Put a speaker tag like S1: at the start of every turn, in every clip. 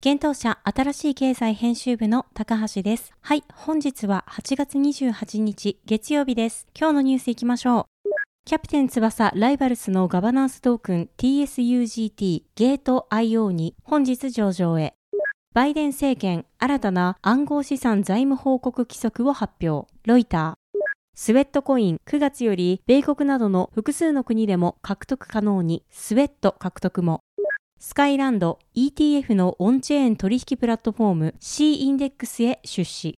S1: 現当社新しい経済編集部の高橋です。はい、本日は8月28日月曜日です。今日のニュースいきましょう。キャプテン翼ライバルスのガバナンストークン TSUGT ゲート IO に本日上場へ。バイデン政権新たな暗号資産税務報告規則を発表。ロイター。スウェットコイン9月より米国などの複数の国でも獲得可能にスウェット獲得も。スカイランド ETF のオンチェーン取引プラットフォーム C インデックスへ出資。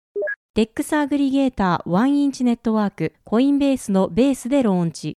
S1: デックスアグリゲーターワンインチネットワークコインベースのベースでローンチ。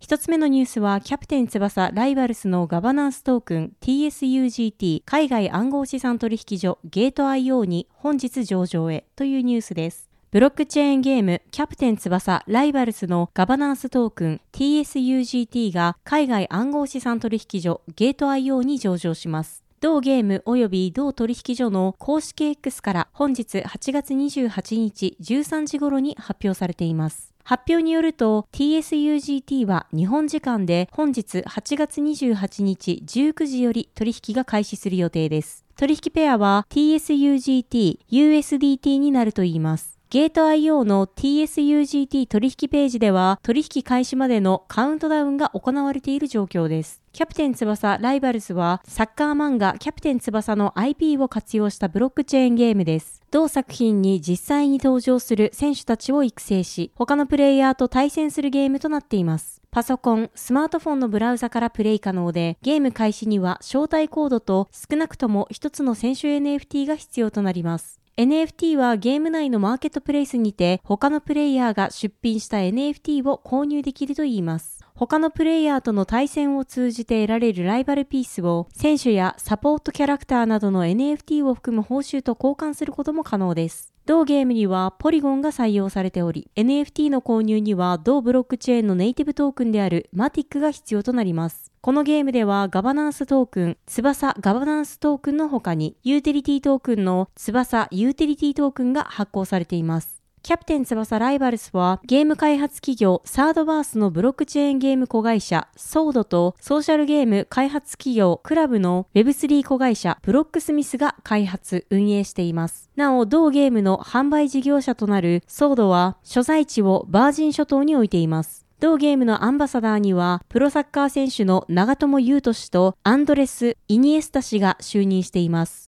S1: 一つ目のニュースは、キャプテン翼ライバルスのガバナンストークン TSUGT 海外暗号資産取引所ゲート IO に本日上場へというニュースです。ブロックチェーンゲームキャプテン翼ライバルスのガバナンストークン TSUGT が海外暗号資産取引所ゲート IO に上場します。同ゲーム及び同取引所の公式 X から本日8月28日13時頃に発表されています。発表によると TSUGT は日本時間で本日8月28日19時より取引が開始する予定です。取引ペアは TSUGT、USDT になるといいます。ゲート IO の TSUGT 取引ページでは取引開始までのカウントダウンが行われている状況です。キャプテン翼ライバルズはサッカー漫画キャプテン翼の IP を活用したブロックチェーンゲームです。同作品に実際に登場する選手たちを育成し、他のプレイヤーと対戦するゲームとなっています。パソコン、スマートフォンのブラウザからプレイ可能で、ゲーム開始には招待コードと少なくとも一つの選手 NFT が必要となります。NFT はゲーム内のマーケットプレイスにて他のプレイヤーが出品した NFT を購入できるといいます。他のプレイヤーとの対戦を通じて得られるライバルピースを選手やサポートキャラクターなどの NFT を含む報酬と交換することも可能です。同ゲームにはポリゴンが採用されており、NFT の購入には同ブロックチェーンのネイティブトークンであるマティックが必要となります。このゲームではガバナンストークン、翼ガバナンストークンの他に、ユーティリティトークンの翼ユーティリティトークンが発行されています。キャプテン翼ライバルスはゲーム開発企業サードバースのブロックチェーンゲーム子会社ソードとソーシャルゲーム開発企業クラブの Web3 子会社ブロックスミスが開発運営しています。なお同ゲームの販売事業者となるソードは所在地をバージン諸島に置いています。同ゲームのアンバサダーには、プロサッカー選手の長友佑都氏とアンドレス・イニエスタ氏が就任しています。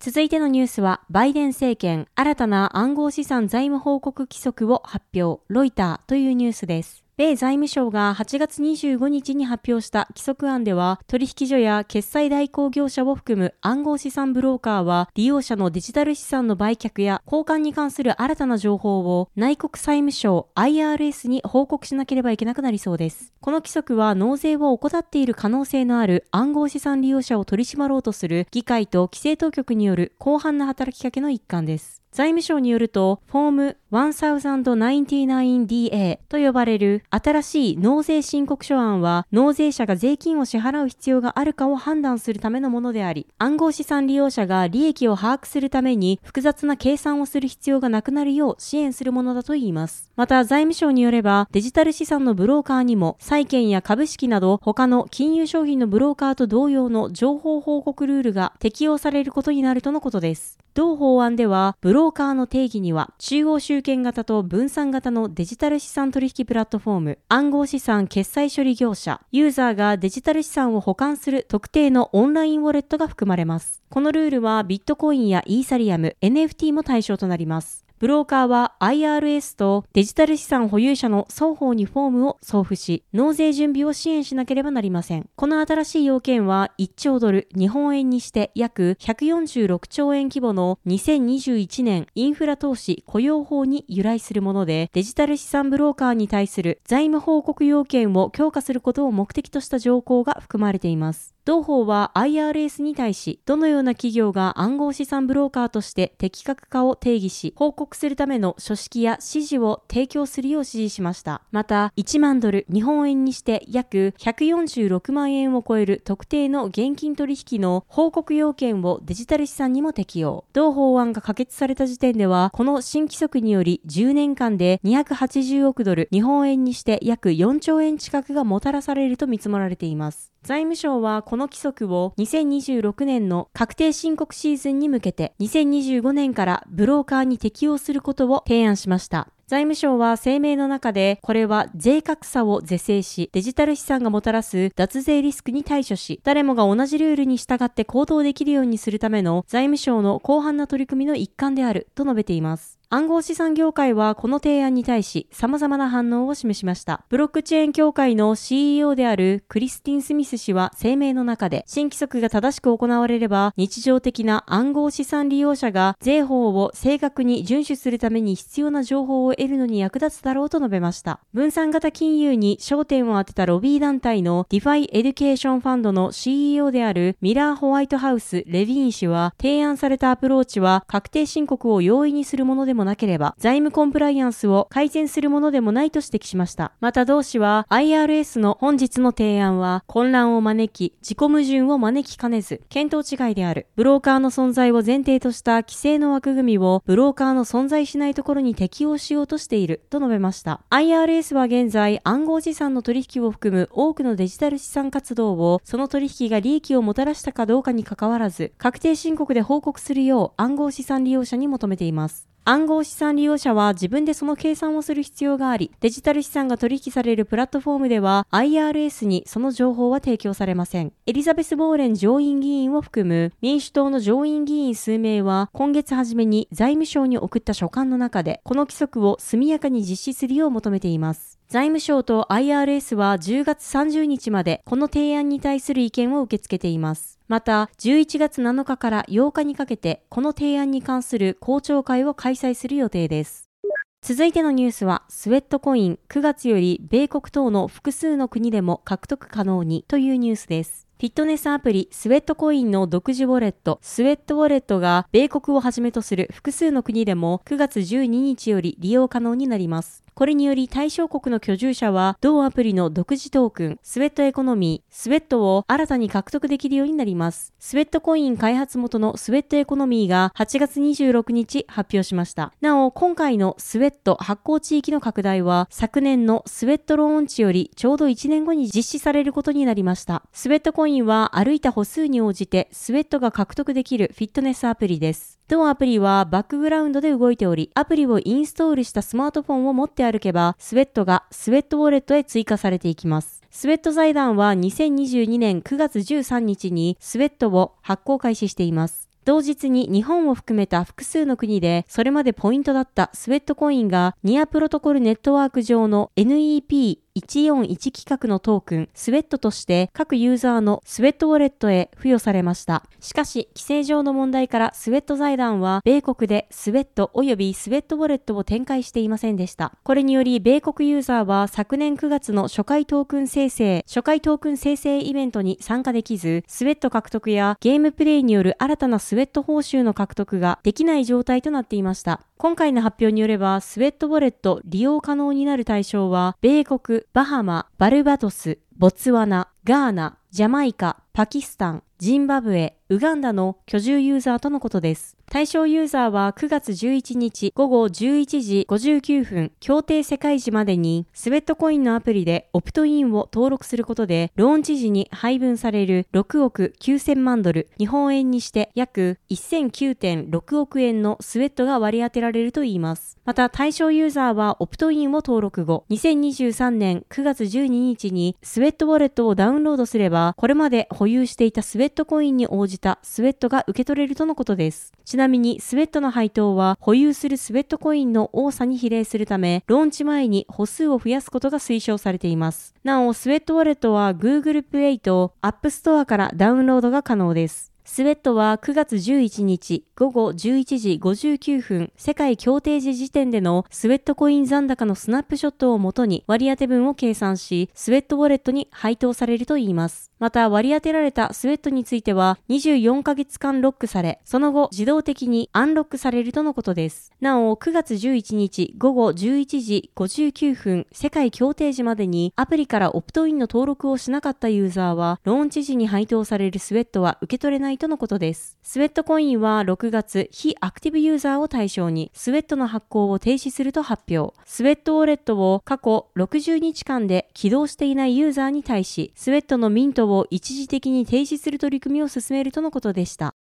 S1: 続いてのニュースは、バイデン政権、新たな暗号資産財務報告規則を発表、ロイターというニュースです。米財務省が8月25日に発表した規則案では、取引所や決済代行業者を含む暗号資産ブローカーは、利用者のデジタル資産の売却や交換に関する新たな情報を内国債務省 IRS に報告しなければいけなくなりそうです。この規則は納税を怠っている可能性のある暗号資産利用者を取り締まろうとする議会と規制当局による広範な働きかけの一環です。財務省によると、フォーム 1099DA と呼ばれる新しい納税申告書案は、納税者が税金を支払う必要があるかを判断するためのものであり、暗号資産利用者が利益を把握するために複雑な計算をする必要がなくなるよう支援するものだといいます。また、財務省によれば、デジタル資産のブローカーにも、債券や株式など他の金融商品のブローカーと同様の情報報告ルールが適用されることになるとのことです。同法案では、ブロカーの定義には、中央集権型と分散型のデジタル資産取引プラットフォーム、暗号資産決済処理業者、ユーザーがデジタル資産を保管する特定のオンラインウォレットが含まれます。このルールはビットコインやイーサリアム、NFT も対象となります。ブローカーは IRS とデジタル資産保有者の双方にフォームを送付し、納税準備を支援しなければなりません。この新しい要件は1兆ドル、日本円にして約146兆円規模の2021年インフラ投資雇用法に由来するもので、デジタル資産ブローカーに対する財務報告要件を強化することを目的とした条項が含まれています。同法は IRS に対し、どのような企業が暗号資産ブローカーとして適格化を定義し、報告するための書式や指示を提供するよう指示しました。また、1万ドル、日本円にして約146万円を超える特定の現金取引の報告要件をデジタル資産にも適用。同法案が可決された時点では、この新規則により10年間で280億ドル、日本円にして約4兆円近くがもたらされると見積もられています。財務省はこの規則を2026年の確定申告シーズンに向けて2025年からブローカーに適用することを提案しました。財務省は声明の中で、これは税格差を是正し、デジタル資産がもたらす脱税リスクに対処し、誰もが同じルールに従って行動できるようにするための財務省の広範な取り組みの一環であると述べています。暗号資産業界はこの提案に対し様々な反応を示しました。ブロックチェーン協会の CEO であるクリスティン・スミス氏は声明の中で、新規則が正しく行われれば日常的な暗号資産利用者が税法を正確に遵守するために必要な情報を得るのに役立つだろうと述べました。分散型金融に焦点を当てたロビー団体のディファイエデュケーションファンドの CEO であるミラー・ホワイトハウス・レヴィーン氏は提案されたアプローチは確定申告を容易にするものでもなければ、税務コンプライアンスを改善するものでもないと指摘しました。また同氏は、IRS の本日の提案は、混乱を招き、自己矛盾を招きかねず、見当違いである。ブローカーの存在を前提とした規制の枠組みを、ブローカーの存在しないところに適用しようとしている、と述べました。IRS は現在、暗号資産の取引を含む多くのデジタル資産活動を、その取引が利益をもたらしたかどうかにかかわらず、確定申告で報告するよう暗号資産利用者に求めています。暗号資産利用者は自分でその計算をする必要があり、デジタル資産が取引されるプラットフォームでは IRS にその情報は提供されません。エリザベス・ボーレン上院議員を含む民主党の上院議員数名は今月初めに財務省に送った書簡の中で、この規則を速やかに実施するよう求めています。財務省と IRS は10月30日までこの提案に対する意見を受け付けています。また、11月7日から8日にかけてこの提案に関する公聴会を開催する予定です。続いてのニュースは、スウェットコイン9月より米国等の複数の国でも獲得可能にというニュースです。フィットネスアプリスウェットコインの独自ウォレットスウェットウォレットが米国をはじめとする複数の国でも9月12日より利用可能になります。これにより対象国の居住者は同アプリの独自トークン、スウェットエコノミー、スウェットを新たに獲得できるようになります。スウェットコイン開発元のスウェットエコノミーが8月26日発表しました。なお、今回のスウェット発行地域の拡大は昨年のスウェットローンチよりちょうど1年後に実施されることになりました。スウェットコインコインは歩いた歩数に応じてスウェットが獲得できるフィットネスアプリです。当アプリはバックグラウンドで動いており、アプリをインストールしたスマートフォンを持って歩けば、スウェットがスウェットウォレットへ追加されていきます。スウェット財団は2022年9月13日にスウェットを発行開始しています。同日に日本を含めた複数の国でそれまでポイントだったスウェットコインがニアプロトコルネットワーク上の NEP 141規格のトークン、スウェットとして各ユーザーのスウェットウォレットへ付与されました。しかし、規制上の問題からスウェット財団は、米国でスウェット及びスウェットウォレットを展開していませんでした。これにより、米国ユーザーは昨年9月の初回トークン生成、初回トークン生成イベントに参加できず、スウェット獲得やゲームプレイによる新たなスウェット報酬の獲得ができない状態となっていました。今回の発表によれば、スウェットウォレット利用可能になる対象は、米国、バハマ、バルバトス、ボツワナ、ガーナ、ジャマイカ、パキスタン、ジンバブエ、ウガンダの居住ユーザーとのことです。対象ユーザーは9月11日午後11時59分、協定世界時までに、スウェットコインのアプリでオプトインを登録することで、ローンチ時に配分される6億9000万ドル、日本円にして約1009.6億円のスウェットが割り当てられるといいます。また、対象ユーザーはオプトインを登録後、2023年9月12日にスウェットウォレットをダウンロードすれば、これまで保有していたスウェットコインに応じたスウェットが受け取れるとのことです。ちななみに、スウェットの配当は保有するスウェットコインの多さに比例するため、ローンチ前に歩数を増やすことが推奨されています。なお、スウェットウォレットは Google Play と App Store からダウンロードが可能です。スウェットは9月11日午後11時59分世界協定時時点でのスウェットコイン残高のスナップショットをもとに割当分を計算し、スウェットウォレットに配当されるといいます。また割り当てられたスウェットについては24ヶ月間ロックされ、その後自動的にアンロックされるとのことです。なお、9月11日午後11時59分世界協定時までにアプリからオプトインの登録をしなかったユーザーは、ローンチ時に配当されるスウェットは受け取れないとのことです。スウェットコインは6月、非アクティブユーザーを対象に、スウェットの発行を停止すると発表。スウェットウォレットを過去60日間で起動していないユーザーに対し、スウェットのミントをを一時的に停止する取り組みを進めるとのことでした。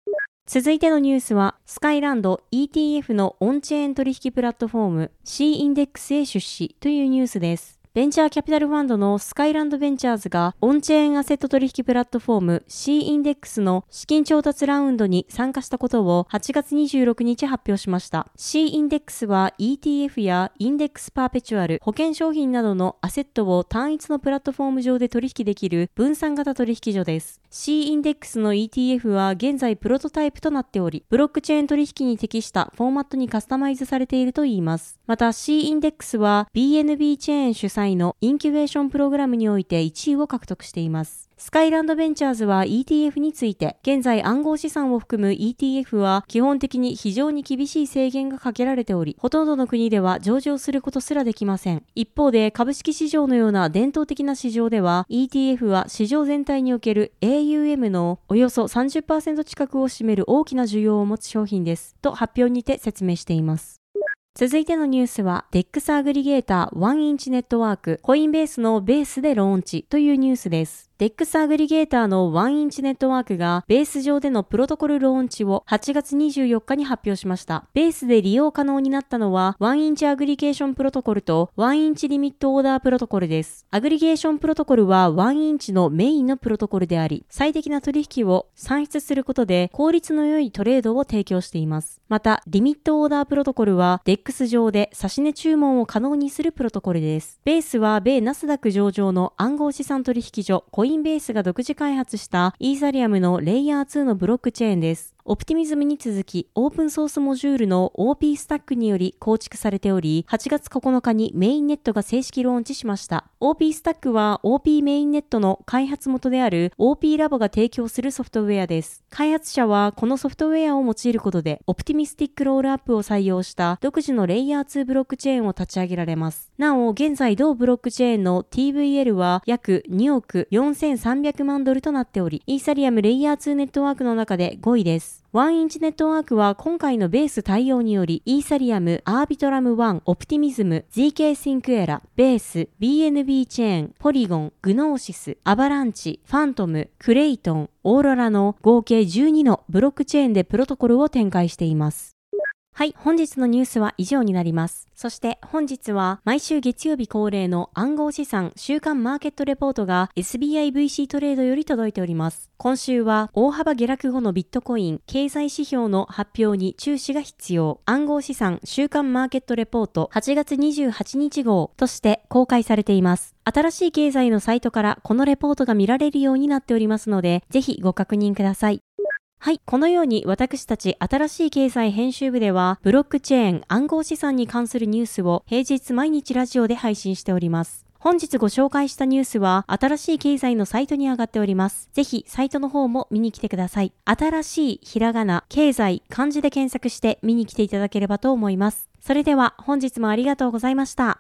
S1: 続いてのニュースは、スカイランド ETF のオンチェーン取引プラットフォーム C インデックスへ出資というニュースです。ベンチャーキャピタルファンドのスカイランドベンチャーズがオンチェーンアセット取引プラットフォーム C インデックスの資金調達ラウンドに参加したことを8月26日発表しました。C インデックスは ETF やインデックスパーペチュアル、保険商品などのアセットを単一のプラットフォーム上で取引できる分散型取引所です。C インデックスの ETF は現在プロトタイプとなっており、ブロックチェーン取引に適したフォーマットにカスタマイズされているといいます。また C インデックスは BNB チェーン主催のインキュベーションプログラムにおいて1位を獲得しています。スカイランドベンチャーズは ETF について、現在暗号資産を含む ETF は基本的に非常に厳しい制限がかけられており、ほとんどの国では上場することすらできません。一方で株式市場のような伝統的な市場では、ETF は市場全体における AUM のおよそ30%近くを占める大きな需要を持つ商品です。と発表にて説明しています。続いてのニュースは、DEX アグリゲーター1インチネットワーク、コインベースのベースでローンチというニュースです。DEX アグリゲーターの1インチネットワークがベース上でのプロトコルローンチを8月24日に発表しました。ベースで利用可能になったのは1インチアグリゲーションプロトコルと1インチリミットオーダープロトコルです。アグリゲーションプロトコルは1インチのメインのプロトコルであり、最適な取引を算出することで効率の良いトレードを提供しています。また、リミットオーダープロトコルは DEX 上で指値注文を可能にするプロトコルです。ベースは米ナスダック上場の暗号資産取引所コインインベースが独自開発したイーサリアムのレイヤー2のブロックチェーンです。オプティミズムに続き、オープンソースモジュールの OP スタックにより構築されており、8月9日にメインネットが正式ローンチしました。OP スタックは OP メインネットの開発元である OP ラボが提供するソフトウェアです。開発者はこのソフトウェアを用いることで、オプティミスティックロールアップを採用した独自のレイヤー2ブロックチェーンを立ち上げられます。なお、現在同ブロックチェーンの TVL は約2億4300万ドルとなっており、イーサリアムレイヤー2ネットワークの中で5位です。ワンインチネットワークは今回のベース対応により、イーサリアム、アービトラム1、オプティミズム、ZK シンクエラ、ベース、BNB チェーン、ポリゴン、グノーシス、アバランチ、ファントム、クレイトン、オーロラの合計12のブロックチェーンでプロトコルを展開しています。はい、本日のニュースは以上になります。そして本日は毎週月曜日恒例の暗号資産週間マーケットレポートが SBIVC トレードより届いております。今週は大幅下落後のビットコイン経済指標の発表に注視が必要暗号資産週間マーケットレポート8月28日号として公開されています。新しい経済のサイトからこのレポートが見られるようになっておりますので、ぜひご確認ください。はい。このように私たち新しい経済編集部では、ブロックチェーン暗号資産に関するニュースを平日毎日ラジオで配信しております。本日ご紹介したニュースは、新しい経済のサイトに上がっております。ぜひ、サイトの方も見に来てください。新しいひらがな、経済、漢字で検索して見に来ていただければと思います。それでは、本日もありがとうございました。